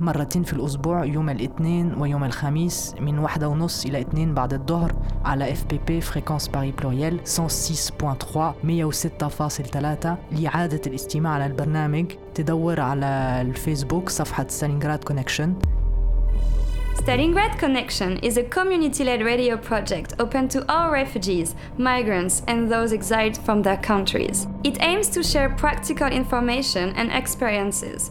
مرتين في الأسبوع يوم الاثنين ويوم الخميس من واحدة ونص إلى اتنين بعد الظهر على اف بي بي فريكونس باري بلوريال 106.3 106.3 لإعادة الاستماع على البرنامج تدور على الفيسبوك صفحة ستالينغراد كونكشن Stalingrad Connection is a community led radio project open to all refugees, migrants, and those exiled from their countries. It aims to share practical information and experiences.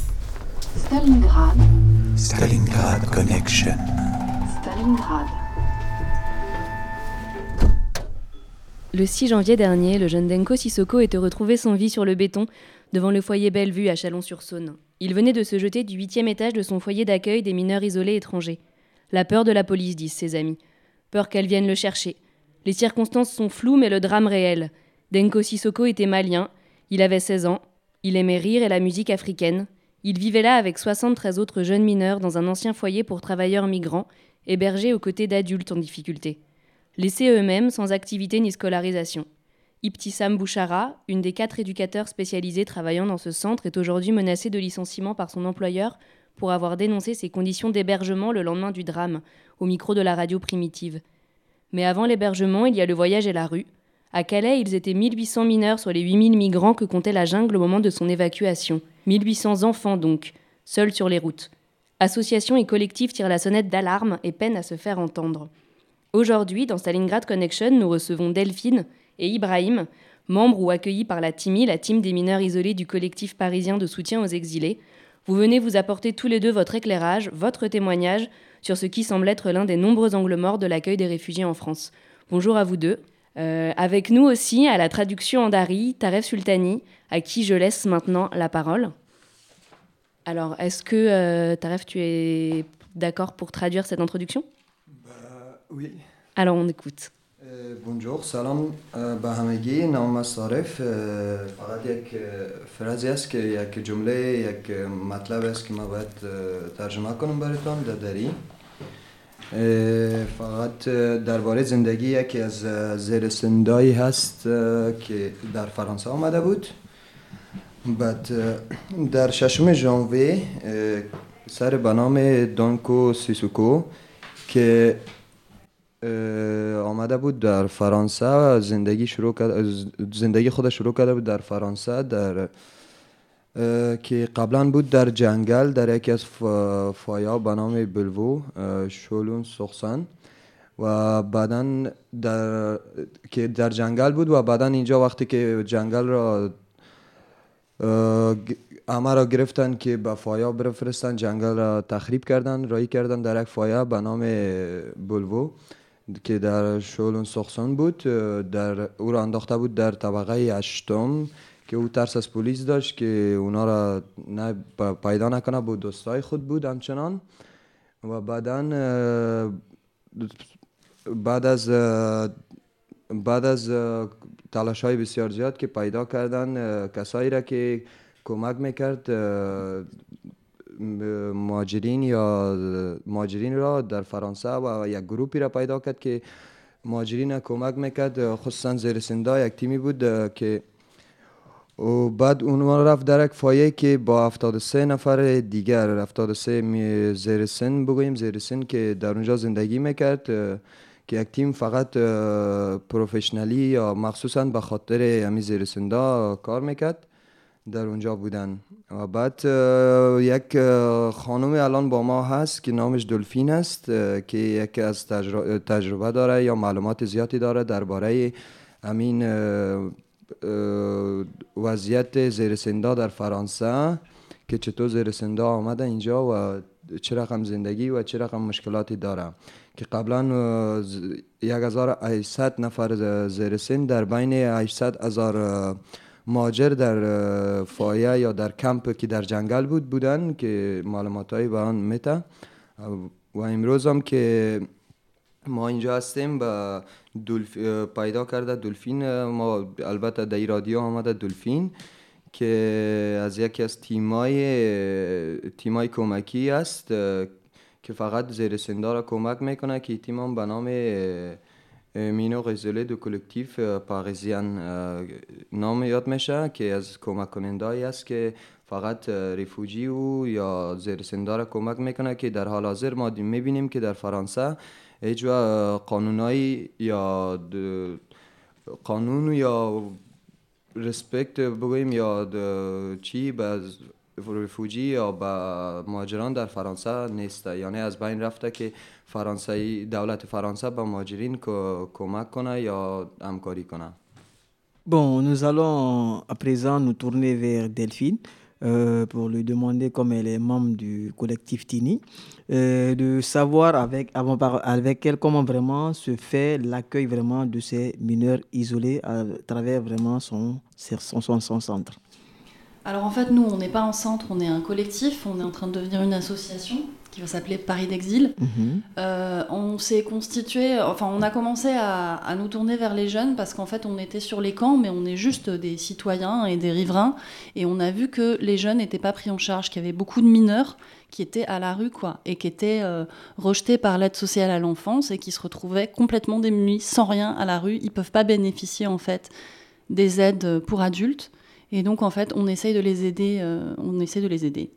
Stalingrad, Stalingrad Connection. Stalingrad. Le 6 janvier dernier, le jeune Denko Sissoko était retrouvé sans vie sur le béton devant le foyer Bellevue à Chalon-sur-Saône. Il venait de se jeter du huitième étage de son foyer d'accueil des mineurs isolés étrangers. La peur de la police, disent ses amis. Peur qu'elle vienne le chercher. Les circonstances sont floues, mais le drame réel. Denko Sissoko était malien, il avait 16 ans, il aimait rire et la musique africaine. Il vivait là avec 73 autres jeunes mineurs dans un ancien foyer pour travailleurs migrants, hébergés aux côtés d'adultes en difficulté. Laissés eux-mêmes sans activité ni scolarisation. Ibtissam Bouchara, une des quatre éducateurs spécialisés travaillant dans ce centre, est aujourd'hui menacée de licenciement par son employeur pour avoir dénoncé ses conditions d'hébergement le lendemain du drame, au micro de la radio primitive. Mais avant l'hébergement, il y a le voyage et la rue. À Calais, ils étaient 1800 mineurs sur les 8000 migrants que comptait la jungle au moment de son évacuation. 1800 enfants donc, seuls sur les routes. Associations et collectifs tirent la sonnette d'alarme et peinent à se faire entendre. Aujourd'hui, dans Stalingrad Connection, nous recevons Delphine et Ibrahim, membres ou accueillis par la TIMI, la team des mineurs isolés du collectif parisien de soutien aux exilés. Vous venez vous apporter tous les deux votre éclairage, votre témoignage sur ce qui semble être l'un des nombreux angles morts de l'accueil des réfugiés en France. Bonjour à vous deux. Euh, avec nous aussi, à la traduction en dari, Taref Sultani, à qui je laisse maintenant la parole. Alors, est-ce que, euh, Taref, tu es d'accord pour traduire cette introduction Oui. Alors, on écoute. اه، بونجور سلام اه، به همگی نام است عارف اه، فقط یک اه، فرازی است که یک جمله یک اه، مطلب است که ما باید اه، ترجمه کنم براتون در دری اه، فقط درباره زندگی یکی از زیرسندایی هست که در فرانسه آمده بود. بعد در ششم ژانویه اه، سر به نام دانکو سیسوکو که آمده بود در فرانسه زندگی شروع کرد زندگی خودش شروع کرده بود در فرانسه در که قبلا بود در جنگل در یکی از فایا به نام بلوو شولون سخسن. و بعدا در که در جنگل بود و بعدا اینجا وقتی که جنگل را همه را گرفتن که به فایا بفرستن جنگل را تخریب کردن رایی کردن در یک فایا به نام بلوو که در شولون سخسون بود. در او را انداخته بود در طبقه هشتم. که او ترس از پلیس داشت که اونا را نه پیدا نکنه بود دوستای خود بود همچنان. و بعدا بعد از بعد از تلاش های بسیار زیاد که پیدا کردن کسایی را که کمک می‌کرد اه، م- مهاجرین یا مهاجرین را در فرانسه و یک گروپی را پیدا کرد که مهاجرین کمک می‌کرد. خصوصا زیر سندا یک تیمی بود که و بعد اون رفت در یک فایه که با 73 نفر دیگر 73 می- زیر سن بگوییم زیر سن که در اونجا زندگی می‌کرد که یک تیم فقط پروفشنالی یا مخصوصا به خاطر همین زیر سندا کار می‌کرد در اونجا بودن. و بعد یک خانم الان با ما هست که نامش دلفین است که یکی از تجر- تجربه داره یا معلومات زیادی داره درباره همین وضعیت زیر سندا در فرانسه که چطور زیر سندا آمده اینجا و چه رقم زندگی و چه رقم مشکلاتی داره. که قبلا اه، ز- 1800 نفر ز- زیر سن در بین 800 هزار ماجر در فایه یا در کمپ که در جنگل بود بودن که معلومات به آن میته و امروز هم که ما اینجا هستیم با دلف... پیدا کرده دلفین ما البته در رادیو آمده دلفین که از یکی از تیمای تیمای کمکی است که فقط زیر سندا را کمک می‌کنه که تیم هم به نام مینو غزوله دو کلکتیف پاریزیان نام یاد میشه که از کمک کنندهایی است که فقط ریفوجی و یا زیر سندا را کمک می‌کنه که در حال حاضر ما می‌بینیم که در فرانسه هیچ قانونایی یا قانون یا رسپکت بگوییم یا چی به رفوجی یا به مهاجران در فرانسه نیست. یعنی از بین رفته که فرانسه دولت فرانسه به مهاجرین کمک کنه یا همکاری کنه. Bon, nous allons à présent nous tourner vers Delphine. Euh, pour lui demander, comme elle est membre du collectif Tini, euh, de savoir avec, avec elle comment vraiment se fait l'accueil vraiment de ces mineurs isolés à travers vraiment son, son, son, son centre. Alors en fait, nous, on n'est pas un centre, on est un collectif, on est en train de devenir une association qui va s'appeler Paris d'Exil. Mhm. Euh, on s'est constitué, enfin on a commencé à, à nous tourner vers les jeunes parce qu'en fait on était sur les camps mais on est juste des citoyens et des riverains et on a vu que les jeunes n'étaient pas pris en charge, qu'il y avait beaucoup de mineurs qui étaient à la rue quoi et qui étaient euh, rejetés par l'aide sociale à l'enfance et qui se retrouvaient complètement démunis, sans rien à la rue. Ils peuvent pas bénéficier en fait des aides pour adultes et donc en fait on essaye de les aider, euh, on essaie de les aider.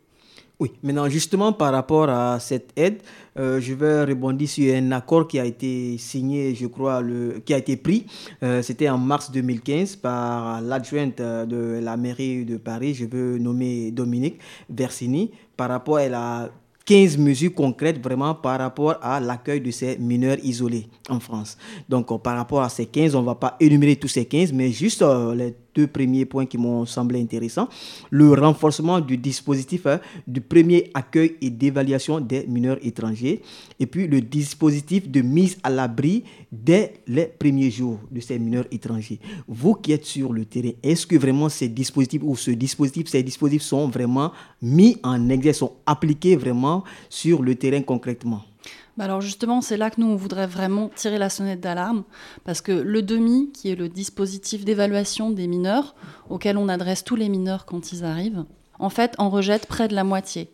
Oui, maintenant justement par rapport à cette aide, euh, je vais rebondir sur un accord qui a été signé, je crois, le, qui a été pris. Euh, C'était en mars 2015 par l'adjointe euh, de la mairie de Paris, je veux nommer Dominique Versini, par rapport à la 15 mesures concrètes vraiment par rapport à l'accueil de ces mineurs isolés en France. Donc par rapport à ces 15, on ne va pas énumérer tous ces 15, mais juste les deux premiers points qui m'ont semblé intéressants. Le renforcement du dispositif hein, du premier accueil et d'évaluation des mineurs étrangers. Et puis le dispositif de mise à l'abri dès les premiers jours de ces mineurs étrangers. Vous qui êtes sur le terrain, est-ce que vraiment ces dispositifs ou ce dispositif, ces dispositifs sont vraiment mis en exergue, sont appliqués vraiment sur le terrain concrètement? Bah alors justement, c'est là que nous, on voudrait vraiment tirer la sonnette d'alarme, parce que le DEMI, qui est le dispositif d'évaluation des mineurs, auquel on adresse tous les mineurs quand ils arrivent, en fait, en rejette près de la moitié.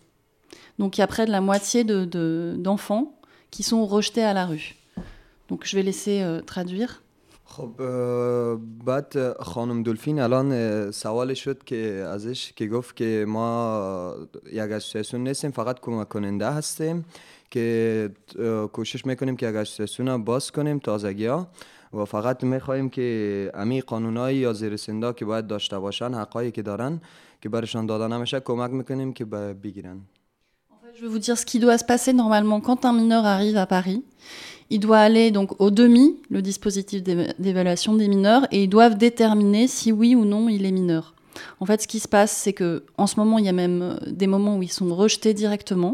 Donc il y a près de la moitié d'enfants de, d'enfants qui sont rejetés à la rue. Donc je vais laisser euh, traduire. خب اه، بعد اه، خانم دلفین الان اه، سوال شد که ازش که گفت که ما یک اسوسیاسیون نیستیم فقط کمک کننده هستیم که اه، کوشش میکنیم که یک اسوسیاسیون رو باز کنیم تازگی ها و فقط میخواهیم که امی قانونایی یا زیر سندا که باید داشته باشن حقایی که دارن که برشان داده نمیشه کمک میکنیم که ب- بگیرن Je vais vous dire ce qui doit se passer normalement quand un mineur arrive à Paris. Il doit aller donc au DEMI, le dispositif d'é- d'évaluation des mineurs, et ils doivent déterminer si oui ou non il est mineur. En fait, ce qui se passe, c'est que en ce moment, il y a même euh, des moments où ils sont rejetés directement,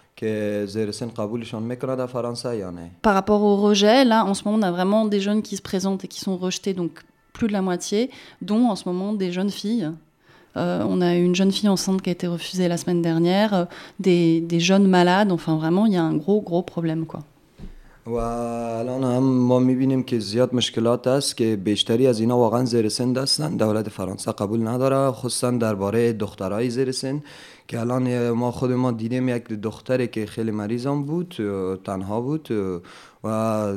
که زیر سن قبولشان میکنه در فرانسه یا نه Par rapport au rejet, là, en ce moment, on a vraiment des jeunes qui se présentent et qui sont rejetés, donc plus de la moitié, dont en ce moment des jeunes filles. Euh, on a une jeune fille enceinte qui a été refusée la semaine dernière, euh, des, des jeunes malades, enfin vraiment, il y a un gros, gros problème, quoi. و الان هم ما میبینیم که زیاد مشکلات است که بیشتری از اینا واقعا زیر سن هستن دولت فرانسه قبول نداره خصوصا درباره دخترای زیر سن که الان ما خود ما دیدیم یک دختری که خیلی مریضم بود تنها بود و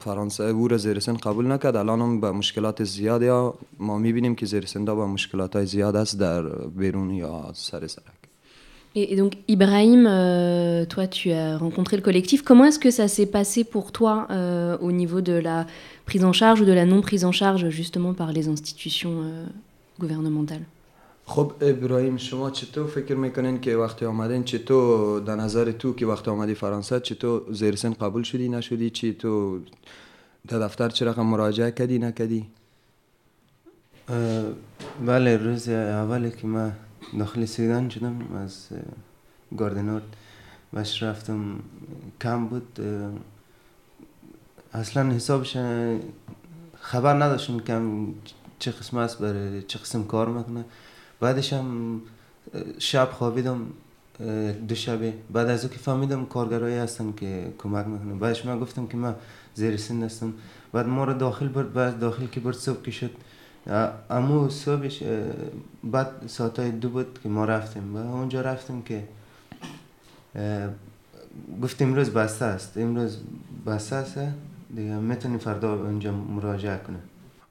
فرانسه او را زیر سن قبول نکرد الان هم به مشکلات زیادی ها ما میبینیم که زیر سن با مشکلات های زیاد است در بیرون یا سر سرک Et, et donc, Ibrahim, euh, toi, tu as rencontré le collectif. Comment est-ce que ça s'est passé pour toi euh, au niveau de la prise en charge ou de la non prise en charge, justement, par les institutions euh, gouvernementales خب ابراهیم شما چطور فکر می‌کنین که وقتی آمدین چطور در نظر تو که وقتی آمدی فرانسه چطور زیر سن قبول شدی نشدی؟ چی تو در دفتر چه رقم مراجعه کردی نکردی؟ بله روز اولی که من داخل سیدان شدم از گاردنورد بش رفتم. کم بود اصلا حسابش خبر نداشتم کم چه قسم است برای چه قسم کار می‌کنه. بعدش هم شب خوابیدم دو شبه. بعد از او که فهمیدم کارگرایی هستن که کمک می‌کنه بعدش من گفتم که من زیر سن هستم. بعد ما رو داخل برد. بعد داخل که برد صبح که شد. امو صبحش بعد ساعتای دو بود که ما رفتیم. و اونجا رفتیم که گفتیم امروز بسته است. امروز بسته است. دیگه می‌تونی فردا اونجا مراجعه کنه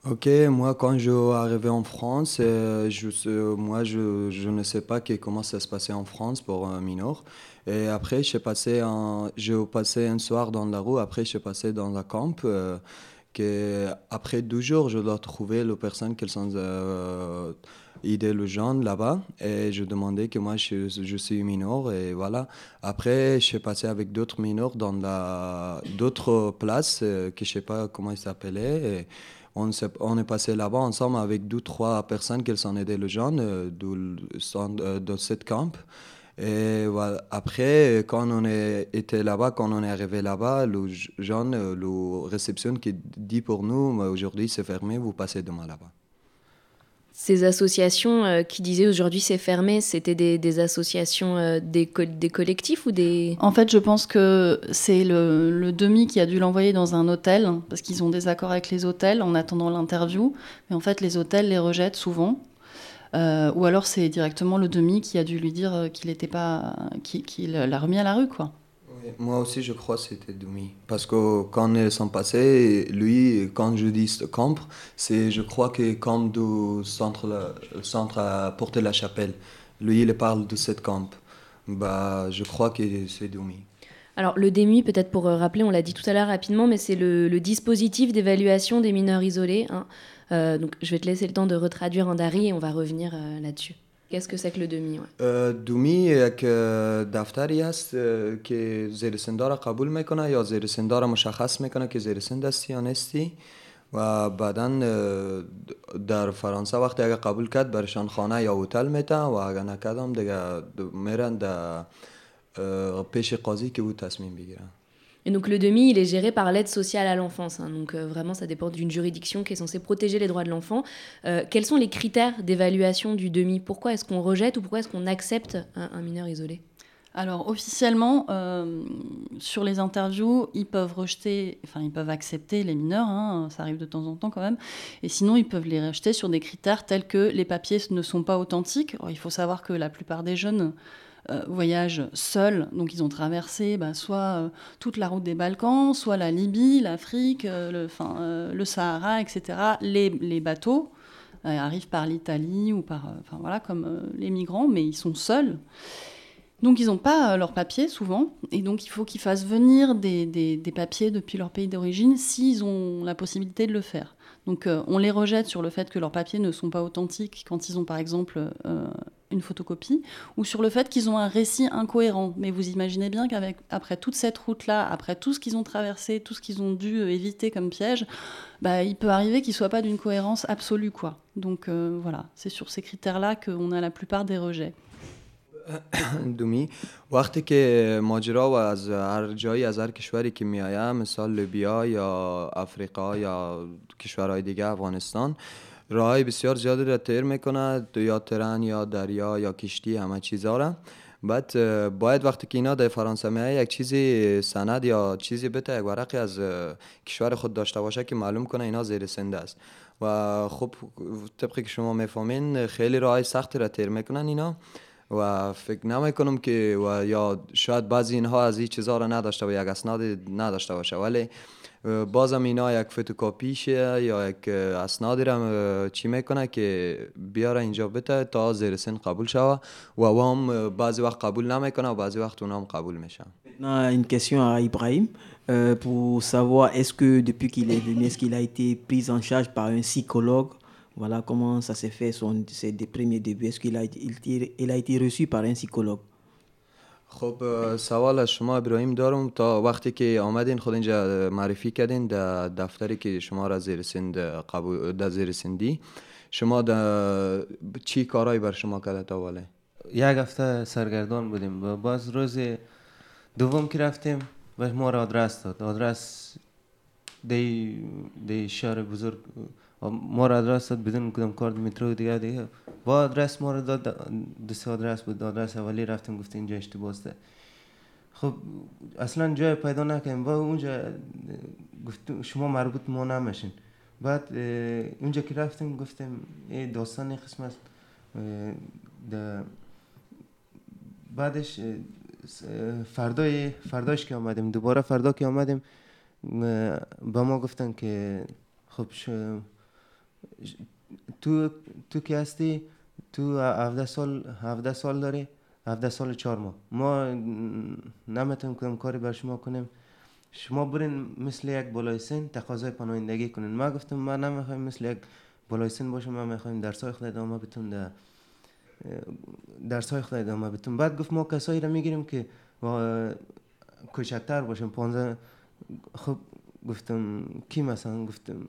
Ok, moi quand je suis arrivé en France, euh, je, moi je, ne sais pas comment ça se passait en France pour un mineur. Et après, j'ai passé, un, passé un soir dans la rue, après j'ai passé dans la camp. Euh, que après deux jours, je dois trouver les personnes qui sont euh, là-bas. Et je demandais que moi, je, je, suis mineur. Et voilà. Après, je suis passé avec d'autres mineurs dans d'autres places euh, que je ne sais pas comment ils s'appelaient. On, est, passé là-bas ensemble avec deux, trois personnes qui sont aidé les gens euh, de, de cette camp. Et. Après, quand on était là-bas, quand on est arrivé là-bas, le jeune, la réception qui dit pour nous, aujourd'hui c'est fermé, vous passez demain là-bas. Ces associations euh, qui disaient aujourd'hui c'est fermé, c'était des, associations euh, des, co des, collectifs ou des... En fait, je pense que c'est le, demi qui a dû l'envoyer dans un hôtel, parce qu'ils ont des accords avec les hôtels en attendant l'interview. Mais en fait, les hôtels les rejettent souvent. Euh, ou alors c'est directement le demi qui a dû lui dire qu'il n'était pas, qu'il qu l'a remis à la rue, quoi. Moi aussi, je crois que c'était demi. Parce que quand ils sont passés, lui, quand je dis camp, c'est, je crois que camp du centre, centre à Porter la Chapelle. Lui, il parle de cette camp. Bah, je crois que c'est demi. Alors le DEMI, peut-être pour rappeler, on l'a dit tout à l'heure rapidement, mais c'est le, le, dispositif d'évaluation des mineurs isolés. Hein. Euh, donc je vais te laisser le temps de retraduire en dari et on va revenir euh, là-dessus. Qu'est-ce que c'est que le DEMI ouais. دومی یک دفتری است که زیر سندا را قبول می‌کنه یا زیر سندا را مشخص می‌کنه که زیر سند هستی یا نیستی و بعدا در فرانسه وقتی اگر قبول کرد برشان خانه یا هتل میته و اگر نکردم دیگه میرن در پیش قاضی که او تصمیم بگیرن Donc le DEMI, il est géré par l'aide sociale à l'enfance. Hein, donc euh, vraiment, ça dépend d'une juridiction qui est censée protéger les droits de l'enfant. Euh, quels sont les critères d'évaluation du DEMI? Pourquoi est-ce qu'on rejette ou pourquoi est-ce qu'on accepte un, mineur isolé? Alors officiellement, euh, sur les interviews, ils peuvent rejeter, enfin ils peuvent accepter les mineurs, hein, ça arrive de temps en temps quand même, et sinon ils peuvent les rejeter sur des critères tels que les papiers ne sont pas authentiques. Il faut savoir que la plupart des jeunes euh, voyagent seuls, donc ils ont traversé bah, soit euh, toute la route des Balkans, soit la Libye, l'Afrique, euh, le, le, Sahara, etc. Les, bateaux arrivent par l'Italie ou par, enfin voilà, comme les migrants, mais ils sont seuls. Donc ils n'ont pas leurs papiers souvent, et donc il faut qu'ils fassent venir des, papiers depuis leur pays d'origine s'ils ont la possibilité de le faire. Donc on les rejette sur le fait que leurs papiers ne sont pas authentiques quand ils ont par exemple une photocopie, ou sur le fait qu'ils ont un récit incohérent. Mais vous imaginez bien qu'après toute cette route-là, après tout ce qu'ils ont traversé, tout ce qu'ils ont dû éviter comme piège, bah, il peut arriver qu'ils ne soient pas d'une cohérence absolue. quoi. Donc euh, voilà, c'est sur ces critères-là qu'on a la plupart des rejets. دومی وقتی که ماجرا و از هر جایی از هر کشوری که میآیم مثال لیبیا یا افریقا یا کشورهای دیگه افغانستان راهای بسیار زیادی را تیر می‌کنه یا ترن یا دریا یا کشتی همه چیزا را. بعد باید وقتی که اینا در فرانسه میای یک چیزی سند یا چیزی بده یک ورقی از کشور خود داشته باشه که معلوم کنه اینا زیر سنده است. و خب طبقی که شما می‌فهمین خیلی راه سختی را تیر می‌کنن اینا. و فکر نمی‌کنم که و یا شاید بعضی اینها از این چیزها را نداشته و یک اسناد نداشته باشه. ولی بازم اینا یک فتوکاپیشه یا یک اه، اسنادی را اه، چی میکنه که بیاره اینجا بده تا زیر سن قبول شوه و او هم اه، بعضی وقت قبول نمیکنه و بعضی وقت اونا هم قبول میشن Maintenant, une question à Ibrahim euh, pour savoir est-ce que depuis qu'il est venu, est-ce qu'il a été pris en charge par un psychologue Voilà comment ça s'est fait son, ses des premiers débuts. Est-ce qu'il a, été- il, il a été reçu par un psychologue خب سوال از شما ابراهیم دارم. تا وقتی که آمدین خود اینجا معرفی کردین در دفتری که شما را زیر سند قبول در زیر سندی. شما در چی کارایی بر شما کرده تا ولی یک هفته سرگردان بودیم. و باز روز دوم که رفتیم و ما را آدرس داد. آدرس دی دی شهر بزرگ ما را آدرس داد بدون کدام کارت مترو دیگه دیگه با آدرس ما را داد. دو سه آدرس بود آدرس اولی رفتیم گفت اینجا اشتباه خب اصلا جای پیدا نکردیم. و اونجا گفت شما مربوط ما نمیشین. بعد اونجا که رفتیم گفتیم داستان این قسم است. بعدش فردای فرداش که آمدیم دوباره فردا که آمدیم به ما گفتن که خب تو تو که هستی؟ تو 17 سال 17 سال داری؟ 17 سال چهار ماه. ما نمی‌تونیم کدام کاری بر شما کنیم شما برین مثل یک بالای سن تقاضای پناهندگی کنین. ما گفتم ما نمی‌خوایم مثل یک بالای سن باشم ما می‌خوایم درسای خود ادامه بتون در درس های ادامه بتون بعد گفت ما کسایی را می‌گیریم که کوچکتر باشن پانزه خب گفتم کی مثلا؟ گفتم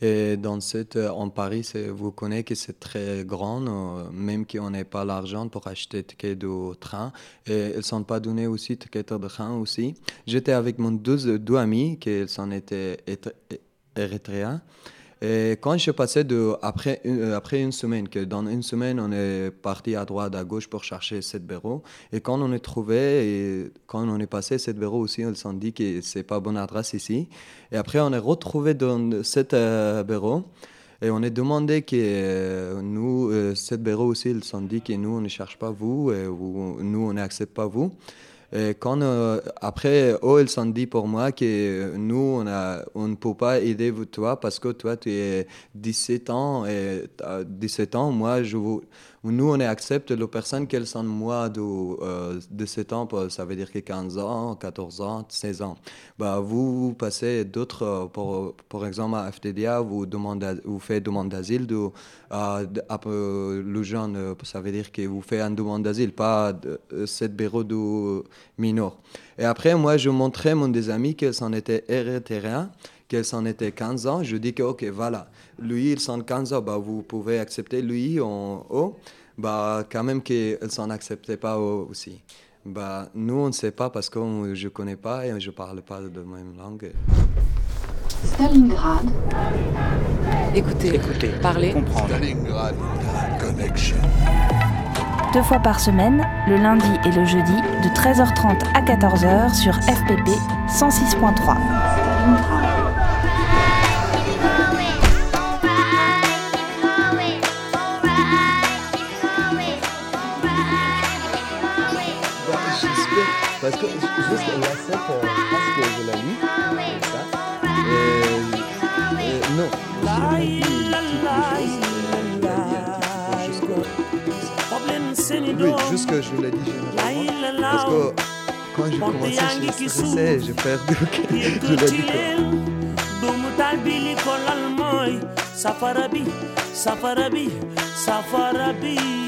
Et dans cette, euh, en Paris, vous connaissez que c'est très grand, euh, même qu'on n'a pas l'argent pour acheter ticket de train. Et ils ne sont pas donné aussi ticket de train aussi. J'étais avec mon deux, deux amis, qui sont étaient érythréens. Et quand je passé de, après, une, euh, après une semaine, que dans une semaine, on est parti à droite, à gauche pour chercher cette bureau. Et quand on est trouvé, quand on est passé cette bureau aussi, ils sont dit que c'est pas bonne adresse ici. Et après, on est retrouvé dans cet euh, bureau. Et on est demandé que euh, nous, euh, cette bureau aussi, ils sont dit que nous, on ne cherche pas vous, vous- nous, on n'accepte pas vous. Et quand, euh, après, eux, ils sont dit pour moi que nous, on, a, on ne peut pas aider toi parce que toi, tu es 17 ans et t'as 17 ans, moi, je vous, nous, on accepte les personnes qu'elles sont moins de euh, 17 ans, pour- ça veut dire que 15 ans, 14 ans, 16 ans. Bah, vous, passez d'autres, euh, pour, pour exemple, à FTDA, vous, demandez, vous faites demande d'asile, de, à, de- à, euh, le jeune, euh, ça veut dire que vous faites une demande d'asile, pas de, euh, cette bureau de mineur. Et après, moi, je montrais mon des amis qu'elles en étaient érythréens, qu'elles en étaient 15 ans. Je dis que, ok, voilà, lui, ils sont 15 ans, bah, vous pouvez accepter lui en haut. Bah, quand même qu'ils s'en acceptaient pas aussi. Bah, nous, on ne sait pas parce que je ne connais pas et je ne parle pas de même langue. Stalingrad, Écoutez, Écoutez, parlez, comprendre. Stalingrad Connection. Deux fois par semaine, le lundi et le jeudi, de 13h30 à 14h sur FPP 106.3. Stalingrad, parce que juste la scène, parce que je l'ai ça. Et, et non, je l'ai dit Oui, juste que je l'ai dit généralement. Parce que quand j'ai commencé, j'ai stressé, j'ai perdu. Je l'ai dit quoi. albili kolal moy safarabi safarabi safarabi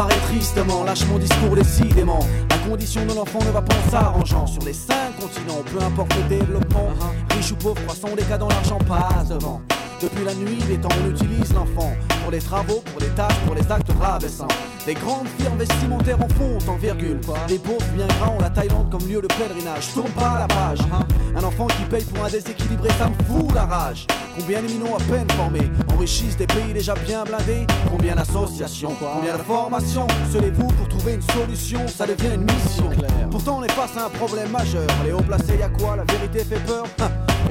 J'apparais tristement, lâche mon discours décidément. La condition de l'enfant ne va pas en s'arrangeant. Sur les cinq continents, peu importe le développement, riche ou pauvre, croissant, les cas dans l'argent passe devant. Depuis la nuit des temps, on utilise l'enfant pour les travaux, pour les tâches, pour les actes ravissants. Les grandes firmes vestimentaires en font en virgule. Les pauvres bien gras ont la Thaïlande comme lieu de pèlerinage. Tourne pas la page. Un enfant qui paye pour un déséquilibré, ça me fout la rage. Combien d'éminents à peine formés enrichissent des pays déjà bien blindés Combien d'associations, combien de formations Selez-vous pour trouver une solution, ça devient une mission. Pourtant on est face à un problème majeur. Les hauts placés, y a quoi? La vérité fait peur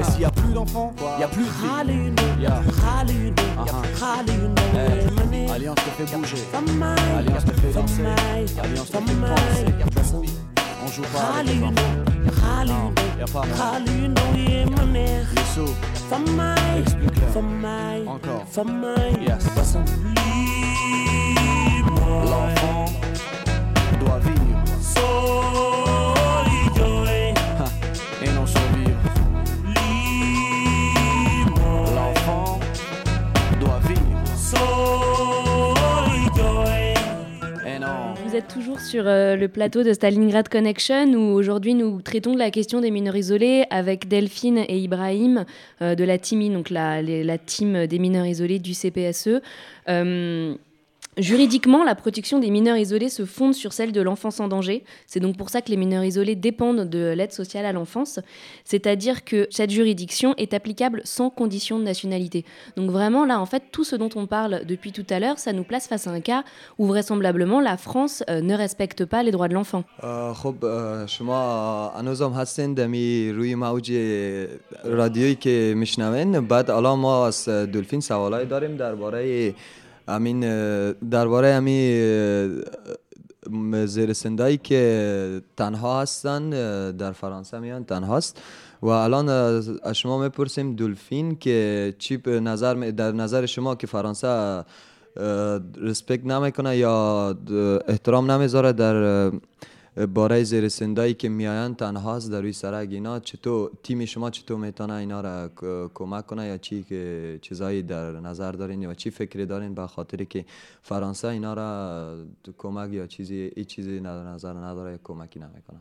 plus d'enfants, y a plus de vie. Yeah. Uh-huh. Alliance te fait bouger. Alliance te fait danser. Alliance te fait penser. On joue pas avec les enfants. Non, y a pas moyen. Yusuf, explique-leur. Encore. Yes. Euh, le plateau de Stalingrad Connection où aujourd'hui nous traitons de la question des mineurs isolés avec Delphine et Ibrahim euh, de la TIMI, donc la, la team des mineurs isolés du CPSE. Euh, Juridiquement, la protection des mineurs isolés se fonde sur celle de l'enfance en danger. C'est donc pour ça que les mineurs isolés dépendent de l'aide sociale à l'enfance. C'est-à-dire que cette juridiction est applicable sans condition de nationalité. Donc vraiment, là, en fait, tout ce dont on parle depuis tout à l'heure, ça nous place face à un cas où vraisemblablement la France euh, ne respecte pas les droits de l'enfant. امین درباره امی زیر سندایی که تنها هستن در فرانسه میان تنهاست. و الان از شما می‌پرسیم دلفین که چی نظر در نظر شما که فرانسه رسپکت نمی‌کنه یا احترام نمی‌ذاره در اه، باره زیرسندایی که میاین تنهاست در روی سرک اینا چطور تیم شما چطور میتونه اینا را ک- کمک کنه یا چی که چیزایی در نظر دارین یا چی فکری دارین به خاطری که فرانسه اینا را کمک یا چیزی ای چیزی در نظر نداره یا کمکی نمیکنه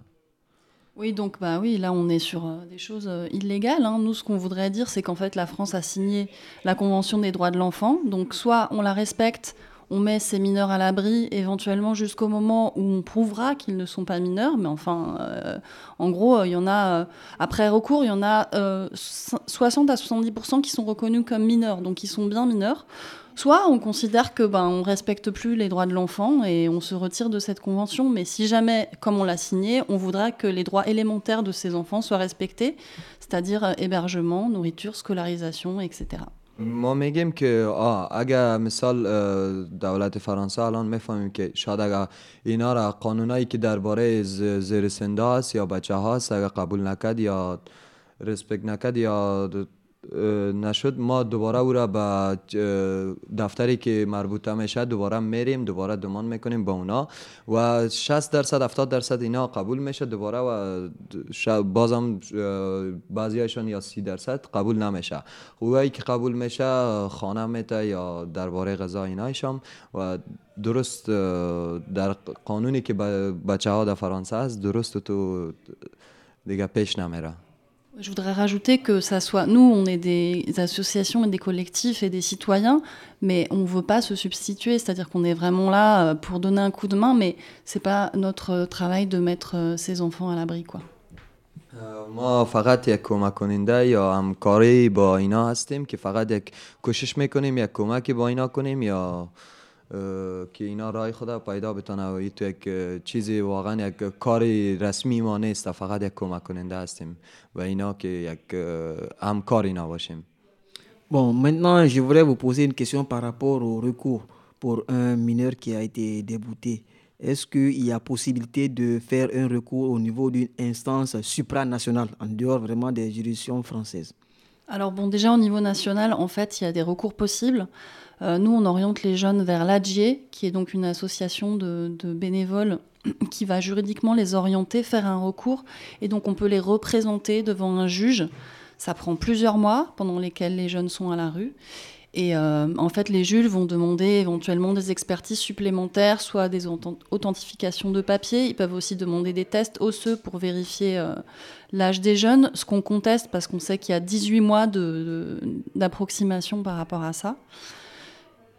Oui, donc bah oui, là on est sur euh, des choses euh, illégales. hein. Nous, ce qu'on voudrait dire, c'est qu'en fait la France a signé la Convention des droits de l'enfant. Donc soit on la respecte, on met ces mineurs à l'abri, éventuellement jusqu'au moment où on prouvera qu'ils ne sont pas mineurs. Mais enfin, euh, en gros, il y en a, euh, après recours, il y en a euh, so- 60 à 70% qui sont reconnus comme mineurs, donc ils sont bien mineurs. Soit on considère que ben on respecte plus les droits de l'enfant et on se retire de cette convention. Mais si jamais, comme on l'a signé, on voudra que les droits élémentaires de ces enfants soient respectés, c'est-à-dire euh, hébergement, nourriture, scolarisation, etc. ما میگیم که آه اگر مثال دولت فرانسه الان می‌فهمیم که شاید اگر اینا را قانونایی که درباره زیر سنده هست یا بچه هاست اگر قبول نکرد یا رسپکت نکرد یا نشد ما دوباره او را به دفتری که مربوطه میشه دوباره میریم دوباره دمان می‌کنیم با اونا و 60 درصد 70 درصد اینا قبول میشه دوباره و بازم بعضی هایشان یا 30 درصد قبول نمیشه. اونایی که قبول میشه خانه میته یا درباره غذا اینایشان و درست در قانونی که بچه ها در فرانسه هست درست تو دیگه پیش نمیره. Je voudrais rajouter que ça soit nous, on est des associations et des collectifs et des citoyens, mais on ne veut pas se substituer, c'est-à-dire qu'on est vraiment là euh, pour donner un coup de main, mais c'est pas notre euh, travail de mettre euh, ces enfants à l'abri, quoi. ما فقط یک کمک کننده یا همکاری با اینا هستیم که فقط یک کوشش میکنیم یک کمکی با اینا کنیم یا اه، که اینا رای خود پیدا بتونه و این تو یک اه، چیزی واقعا یک کاری رسمی ما نیست فقط یک کمک کننده هستیم و اینا که یک اه، همکار اینا باشیم Bon, maintenant, je voudrais vous poser une question par rapport au recours pour un mineur qui a été débouté est-ce qu'il y a possibilité de faire un recours au niveau d'une instance supranationale, en dehors vraiment des juridictions françaises Alors bon, déjà au niveau national, en fait, il y a des recours possibles. Euh, nous, on oriente les jeunes vers l'ADIE, qui est donc une association de, de, bénévoles qui va juridiquement les orienter, faire un recours, et donc on peut les représenter devant un juge. Ça prend plusieurs mois pendant lesquels les jeunes sont à la rue. Et euh, en fait, les juges vont demander éventuellement des expertises supplémentaires, soit des authentifications de papier. Ils peuvent aussi demander des tests osseux pour vérifier euh, l'âge des jeunes, ce qu'on conteste parce qu'on sait qu'il y a 18 mois d'approximation par rapport à ça.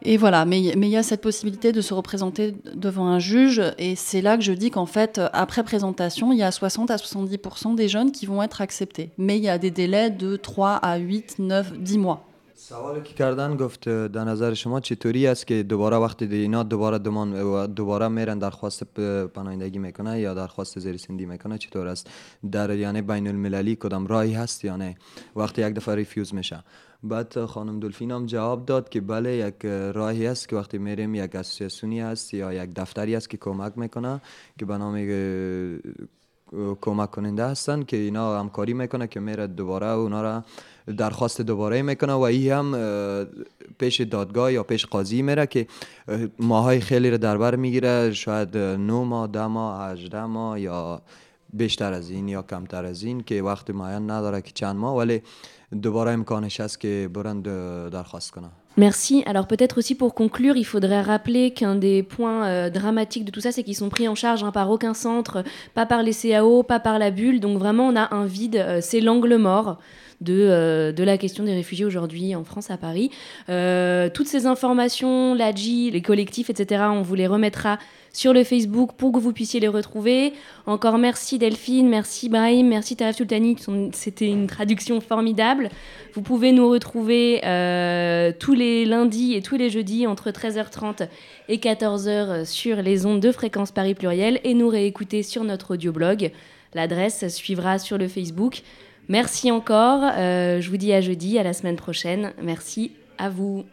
Et voilà, mais il y a cette possibilité de se représenter devant un juge, et c'est là que je dis qu'en fait, après présentation, il y a 60 à 70% des jeunes qui vont être acceptés. Mais il y a des délais de 3 à 8, 9, 10 mois. سوالی که کردن گفت در نظر شما چطوری است که دوباره وقتی اینا دوباره دمان دوباره میرن درخواست پناهندگی می‌کنه یا درخواست زیر سندی می‌کنه چطور است؟ در یعنی بین المللی کدام راهی هست یا نه؟ وقتی یک دفعه ریفیوز میشه. بعد خانم دلفین هم جواب داد که بله یک راهی است که وقتی میریم یک اسوسیاسیونی هست یا یک دفتری است که کمک می‌کنه که به نام کمک کننده هستن که اینا همکاری می‌کنه که میره دوباره اونا را درخواست دوباره می‌کنه و ای هم پیش دادگاه یا پیش قاضی میره که ماهای خیلی رو در بر می‌گیره شاید 9 ماه ده ماه 18 ماه یا بیشتر از این یا کمتر از این که وقت معین نداره که چند ماه ولی دوباره امکانش هست که برند درخواست کنه Merci. Alors peut-être aussi pour conclure, il faudrait rappeler qu'un des points euh, dramatiques de tout ça, c'est qu'ils sont pris en charge hein, par aucun centre, pas par les CAO, pas par la bulle. Donc vraiment, on a un vide, euh, c'est l'angle mort. De, euh, de, la question des réfugiés aujourd'hui en France, à Paris. Euh, toutes ces informations, l'AGI, les collectifs, etc., on vous les remettra sur le Facebook pour que vous puissiez les retrouver. Encore merci Delphine, merci Brahim, merci Taref Sultani, c'était une traduction formidable. Vous pouvez nous retrouver euh, tous les lundis et tous les jeudis entre 13h30 et 14h sur les ondes de fréquence Paris Pluriel et nous réécouter sur notre audioblog. L'adresse suivra sur le Facebook. Merci encore, euh, je vous dis à jeudi, à la semaine prochaine. Merci à vous.